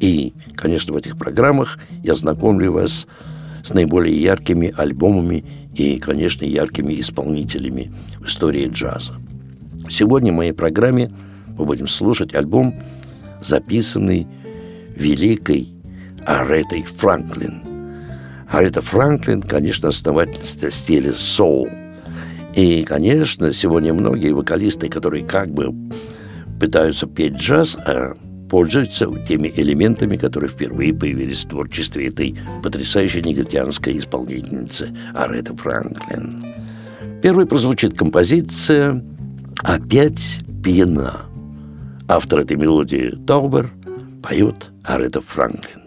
И, конечно, в этих программах я знакомлю вас с наиболее яркими альбомами и, конечно, яркими исполнителями в истории джаза. Сегодня в моей программе мы будем слушать альбом, записанный великой Аретой Франклин. Арета Франклин, конечно, основательница стиля соул – и, конечно, сегодня многие вокалисты, которые как бы пытаются петь джаз, а пользуются теми элементами, которые впервые появились в творчестве этой потрясающей негритянской исполнительницы Ареты Франклин. Первой прозвучит композиция «Опять пьяна». Автор этой мелодии Таубер поет Арета Франклин.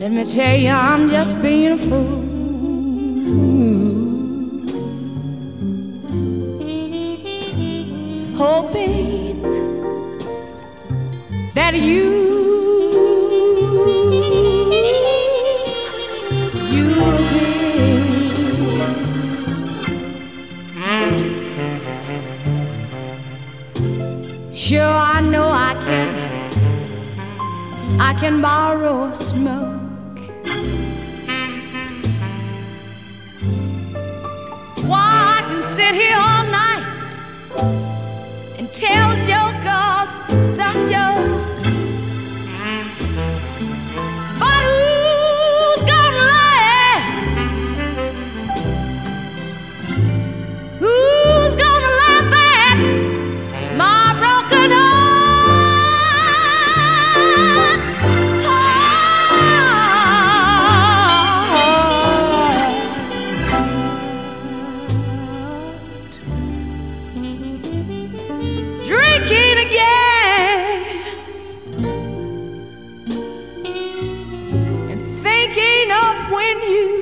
Let me tell you, I'm just being a fool. And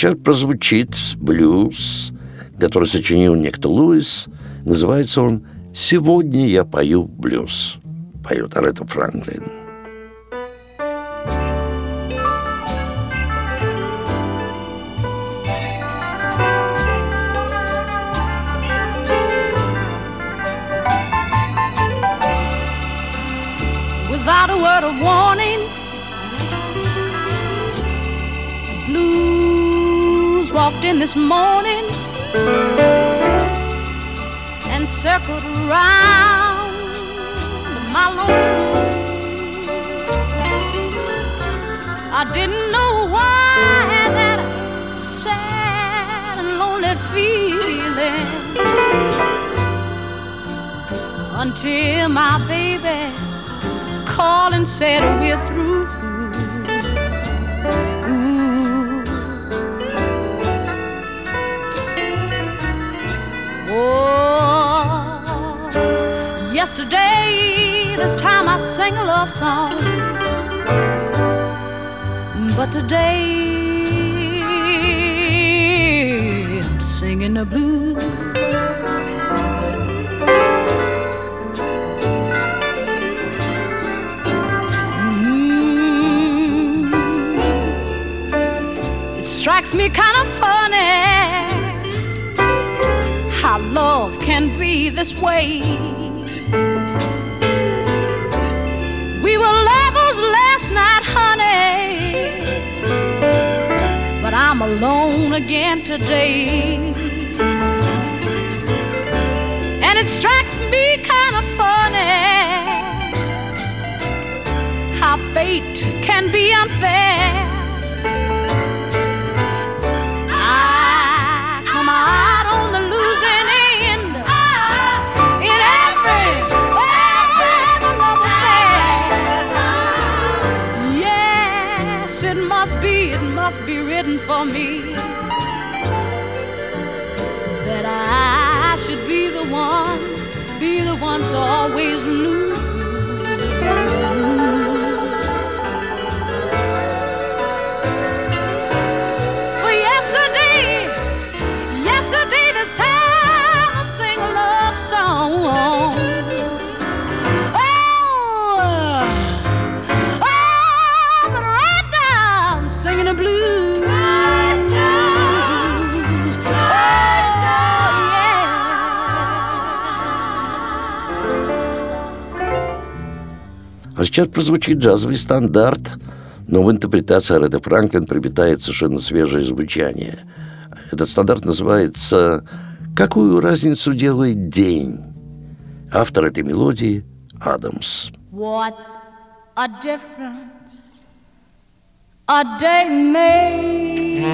сейчас прозвучит блюз, который сочинил некто Луис. Называется он «Сегодня я пою блюз». Поет Арета Франклин. Without a word of warning walked in this morning and circled around my lonely room. I didn't know why I had that sad and lonely feeling until my baby called and said we're through. Yesterday this time I sang a love song, but today I'm singing the blues. Mm. It strikes me kind of funny how love can be this way. I'm alone again today. And it strikes me kind of funny how fate can be unfair. For me that I should be the one, be the one to always lose. Сейчас прозвучит джазовый стандарт, но в интерпретации Реда Франклин приобретает совершенно свежее звучание. Этот стандарт называется «Какую разницу делает день?» Автор этой мелодии – Адамс. What a difference a day made.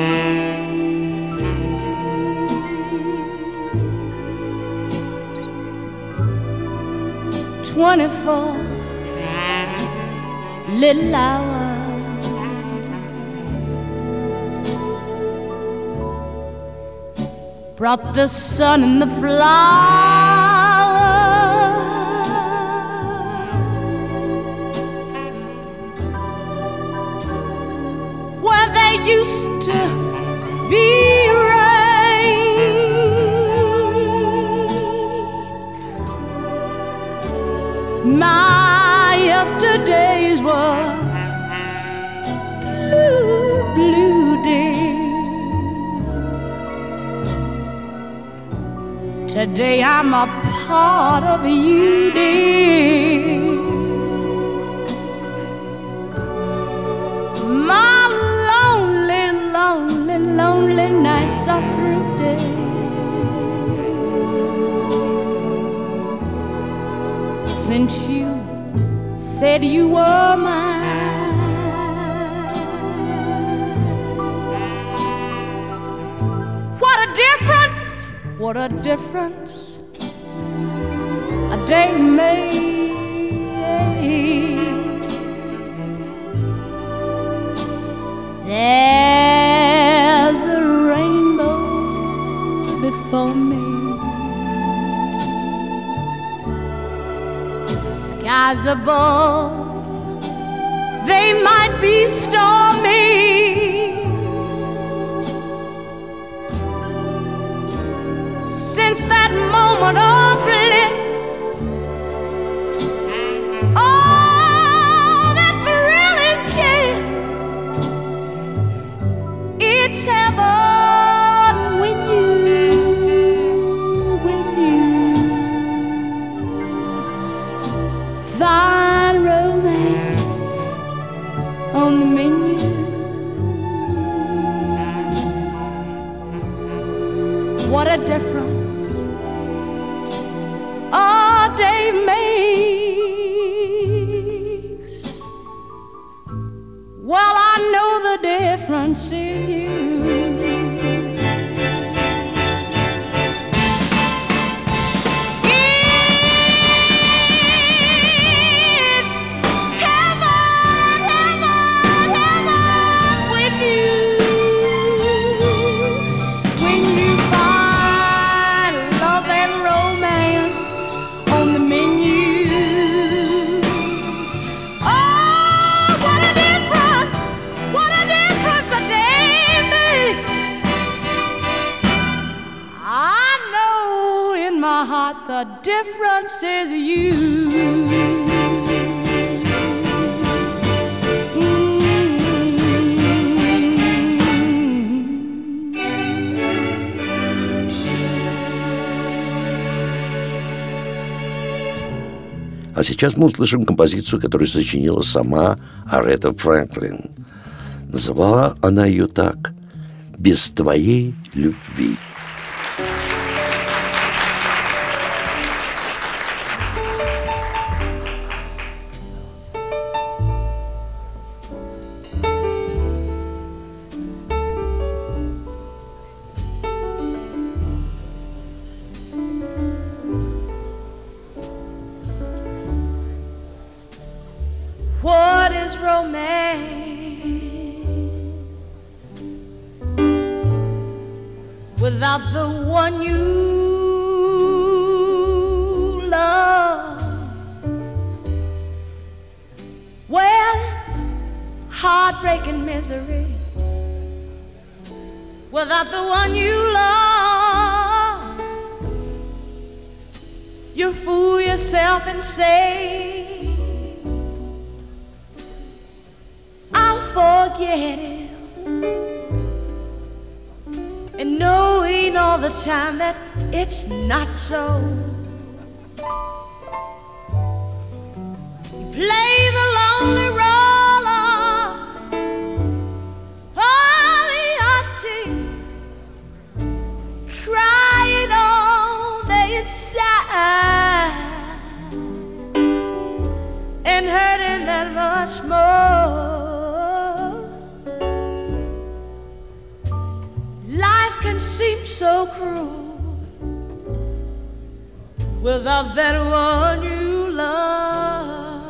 Twenty-four little hours brought the sun and the flowers. Where they used to be yesterdays were blue, blue days. Today I'm a part of you, dear. My lonely, lonely, lonely nights are through, dear. Since you said you were mine. What a difference! What a difference a day makes. There's a rainbow before me. Skies above, they might be stormy. Since that moment of what a difference a day makes. Well, I know the difference in is you. А сейчас мы услышим композицию, которую сочинила сама Арета Фрэнклин. Называла она ее так «Без твоей любви». Inside and hurting that much more. Life can seem so cruel without that one you love.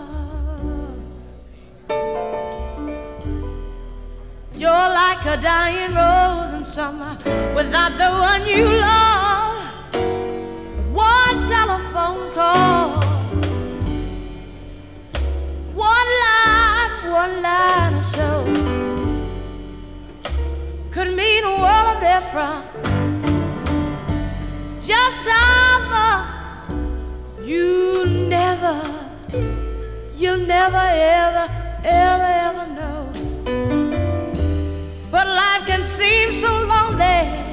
You're like a dying rose in summer without the one you love. Telephone call. One line, one line or so could mean a world of difference. Just how much you never, you'll never, ever, ever, ever know. But life can seem so lonely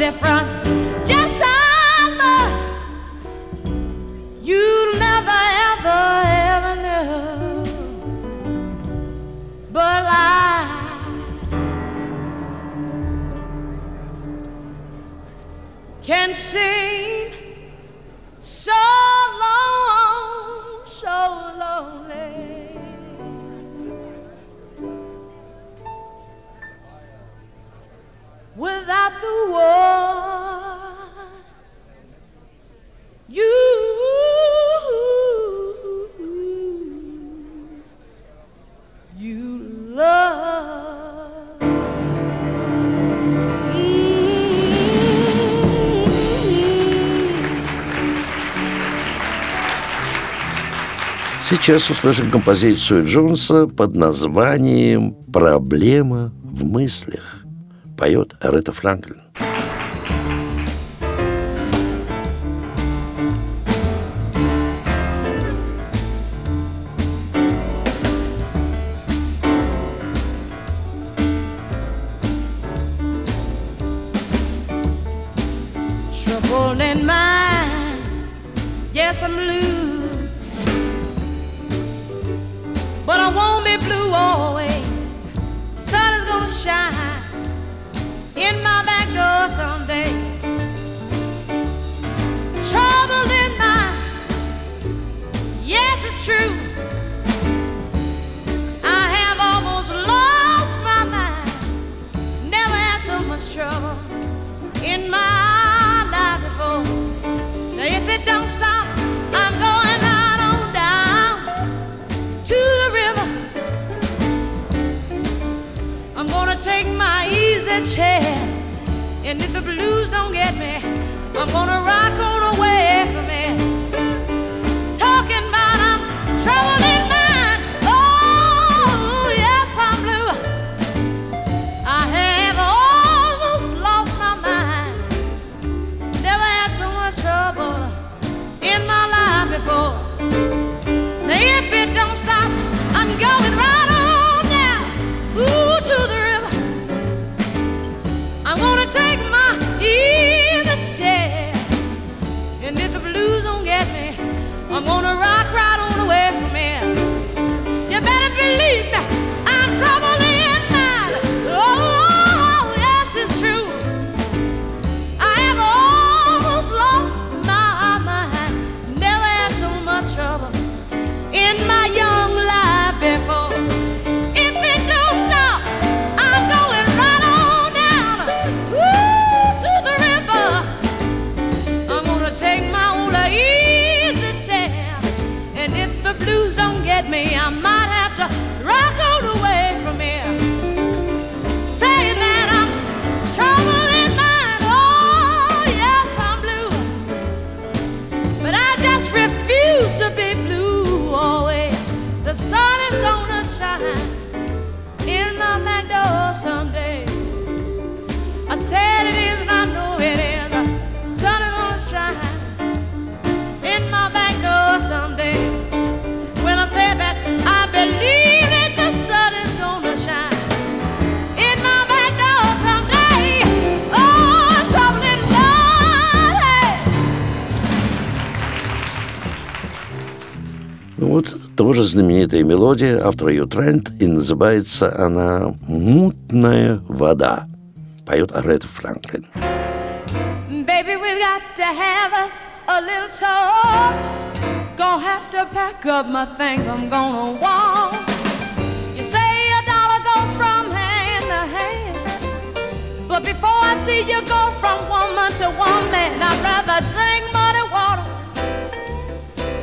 difference. сейчас услышим композицию Джонса под названием «Проблема в мыслях». Поет Аретта Франклин. Trouble in mind, yes, I'm losing. someday. Trouble in mind, yes, it's true. I have almost lost my mind. Never had so much trouble in my life before. Now, if it don't stop, I'm going on down to the river. I'm gonna take my easy chair. I'm gonna rock on. Вот тоже знаменитая мелодия автора Ю Трент, и называется она «Мутная вода». Поет Арета Франклин. Baby, we've got to have us a little talk. Gonna have to pack up my things, I'm gonna walk. You say a dollar goes from hand to hand. But before I see you go from woman to woman, I'd rather drink my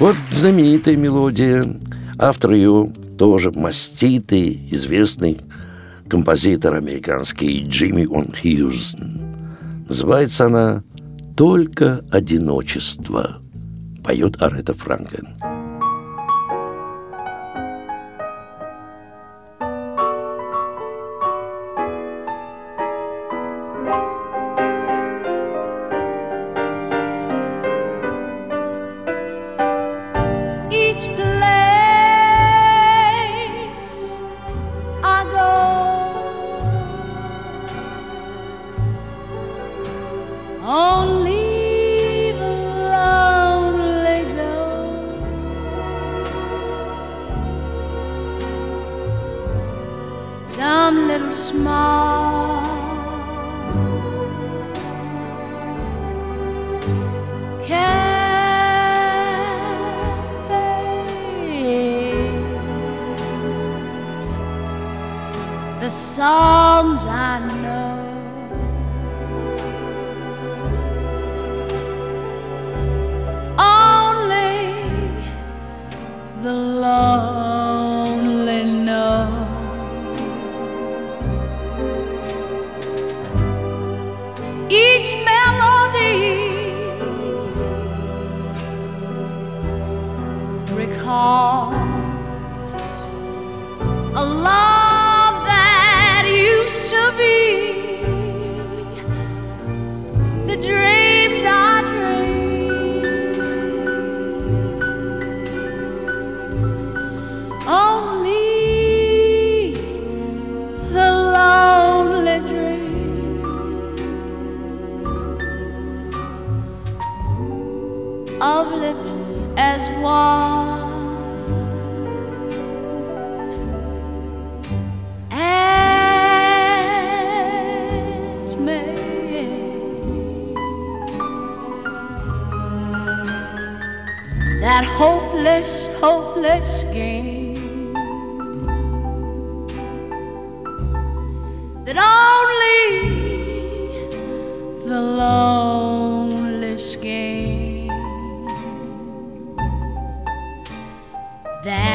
Вот знаменитая мелодия. Автор ее тоже маститый, известный композитор американский Джимми Он Хьюз. Называется она «Только одиночество». Поет Арета Франклин.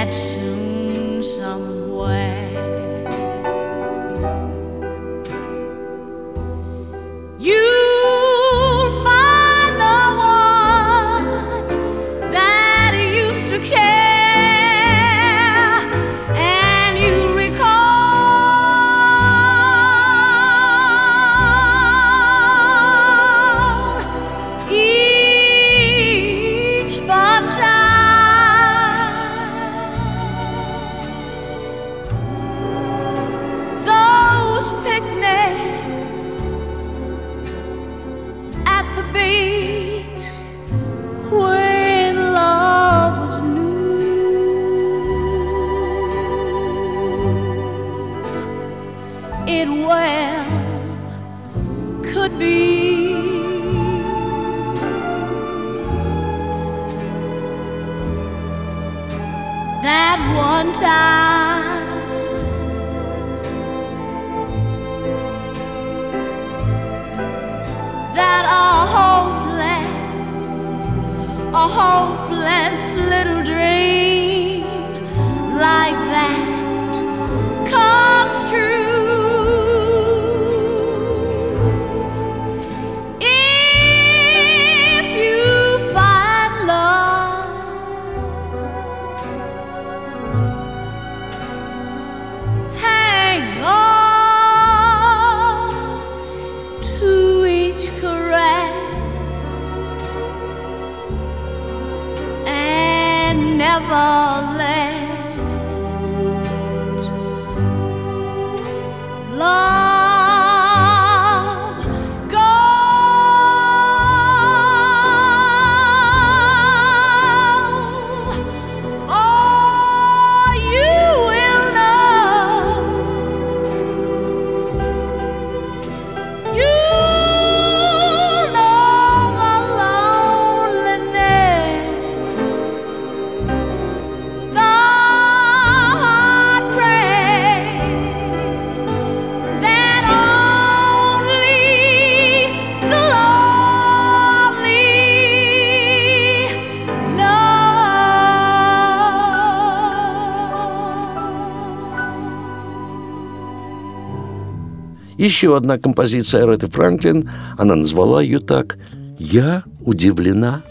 that soon somewhere. Еще одна композиция Ареты Франклин, она назвала ее так «Я удивлена».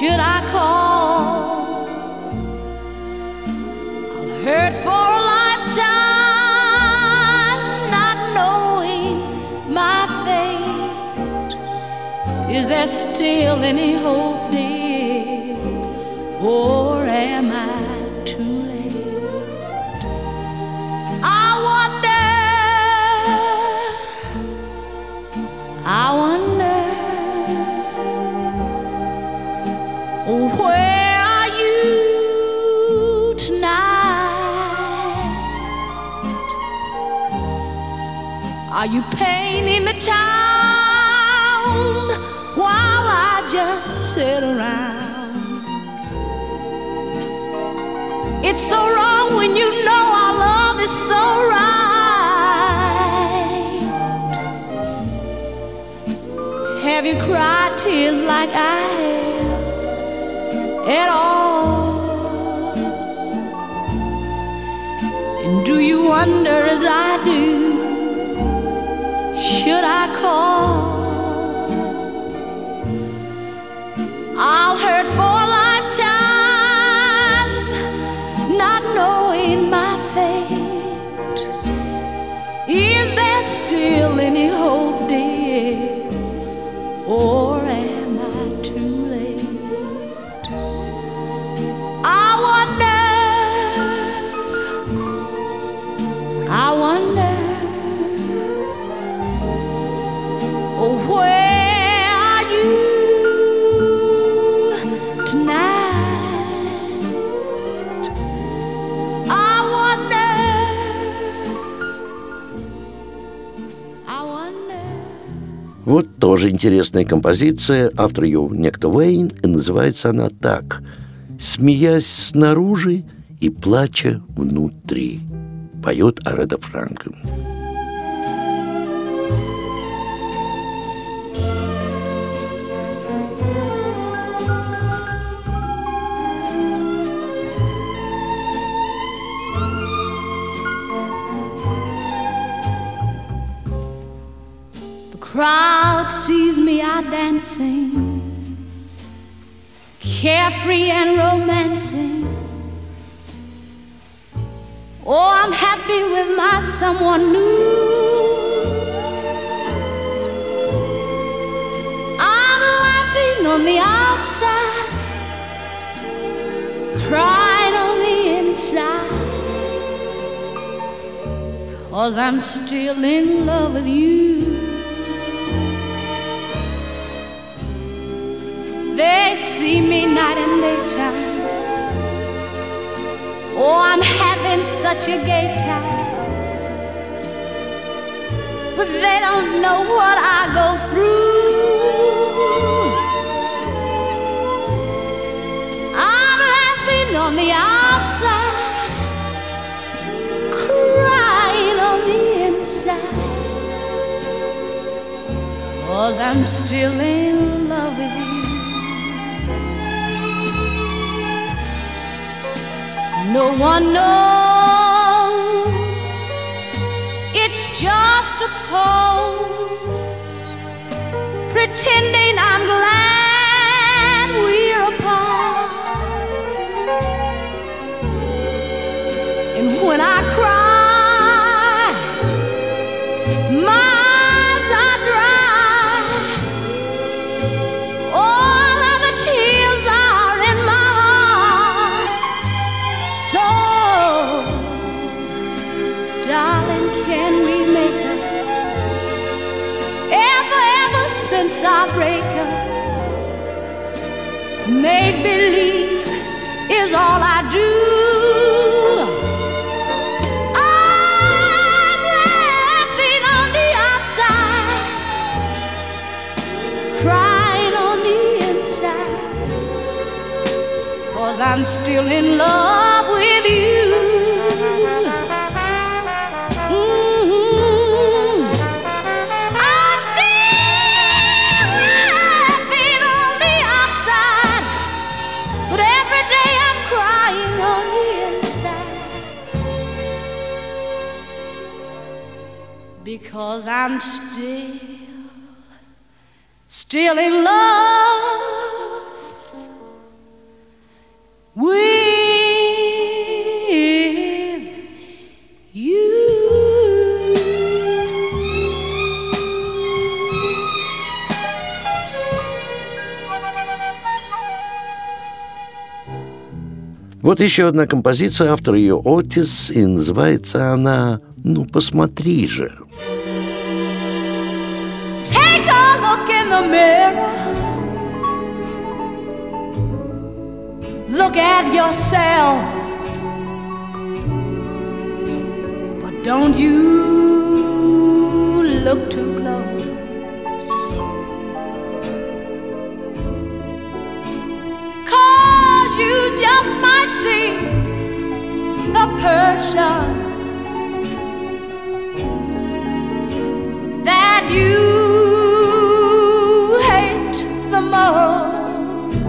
Should I call? I'll hurt for a lifetime. Not knowing my fate. Is there still any hope, dear? Or am I Are you painting the town? While I just sit around. It's so wrong when you know our love is so right. Have you cried tears like I have at all? And do you wonder as I do? Should I call? Тоже интересная композиция, автор ее некто Уэйн, и называется она так «Смеясь снаружи и плача внутри», поет Ареда Франклин. Crowd sees me out dancing, carefree and romancing. Oh, I'm happy with my someone new. I'm laughing on the outside, crying on the inside. Cause I'm still in love with you. They see me night and daytime. Oh, I'm having such a gay time. But they don't know what I go through. I'm laughing on the outside, crying on the inside. Cause I'm still in love with you. No one knows. It's just a pose, pretending I'm glad make believe is all I do. I'm laughing on the outside, crying on the inside. Cause I'm still in love with you. Because I'm still, still in love with you. Вот еще одна композиция, автор ее Отис, и называется она «Ну, посмотри же». Take a look in the mirror. Look at yourself. But don't you look too close. Cause you just might see the person you hate the most.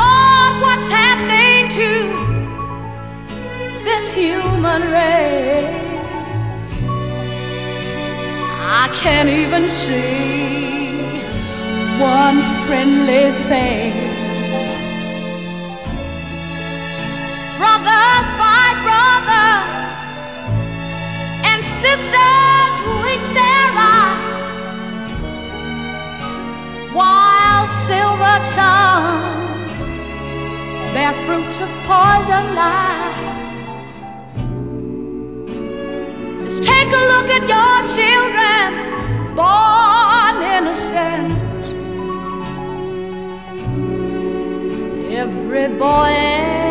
Lord, what's happening to this human race? I can't even see one friendly face. Sisters wink their eyes, while silver tongues bear fruits of poison lies. Just take a look at your children, born innocent. Every boy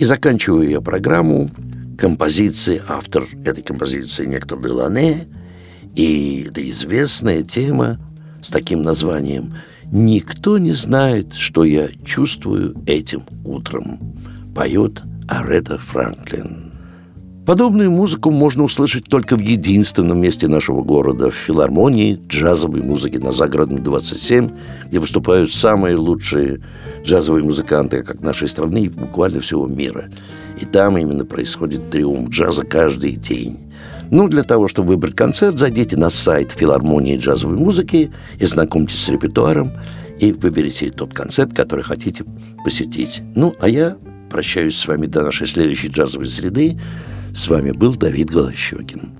И заканчиваю я программу композиции, автор этой композиции Нектор Делане, и это известная тема с таким названием «Никто не знает, что я чувствую этим утром», поет Арета Франклин. Подобную музыку можно услышать только в единственном месте нашего города, в филармонии джазовой музыки на Загородной 27, где выступают самые лучшие джазовые музыканты как нашей страны и буквально всего мира. И там именно происходит триумф джаза каждый день. Ну, для того, чтобы выбрать концерт, зайдите на сайт филармонии джазовой музыки и знакомьтесь с репертуаром и выберите тот концерт, который хотите посетить. Ну, а я прощаюсь с вами до нашей следующей джазовой среды. С вами был Давид Голощекин.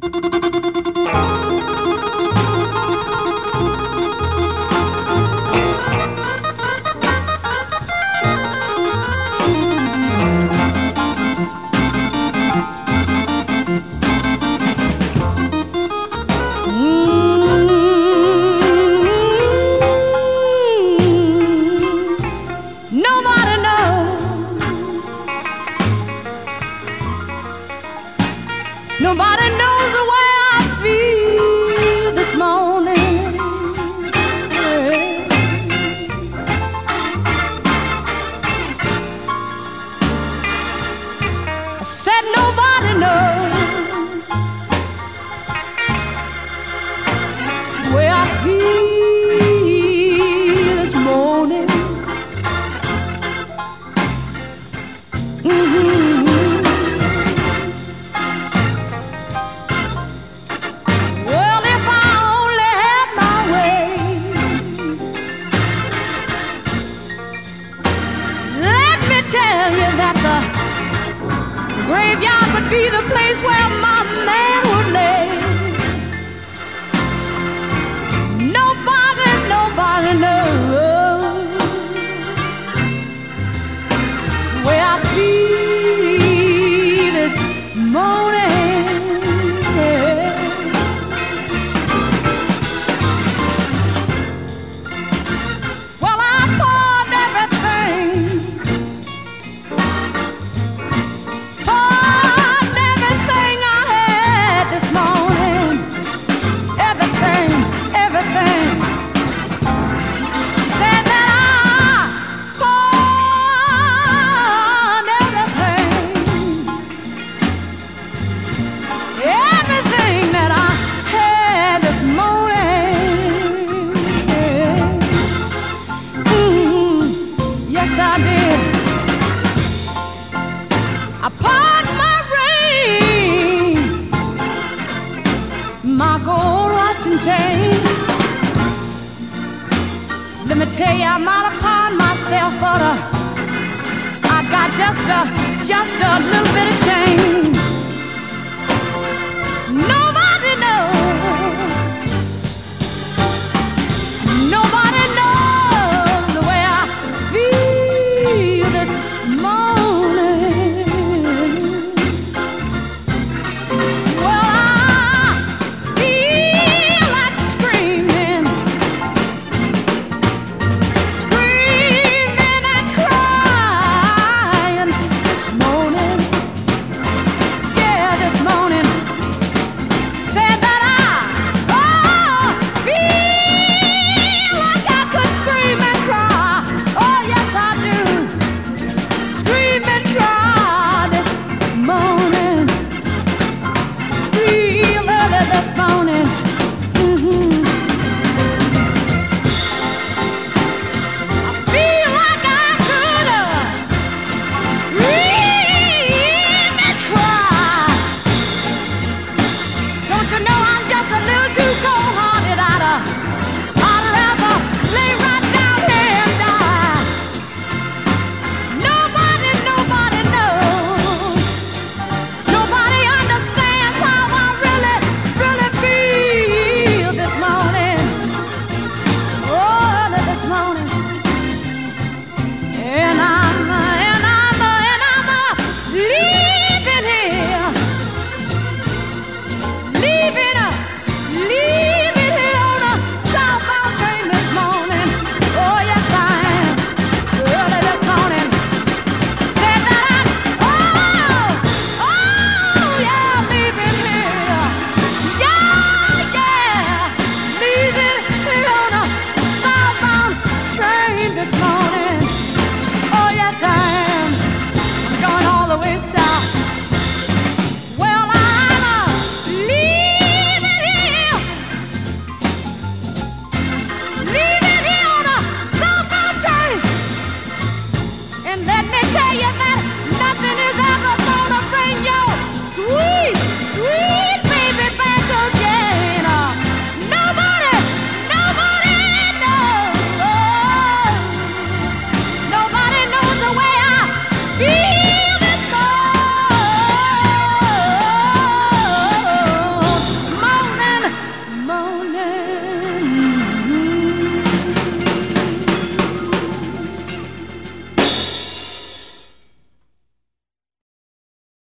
More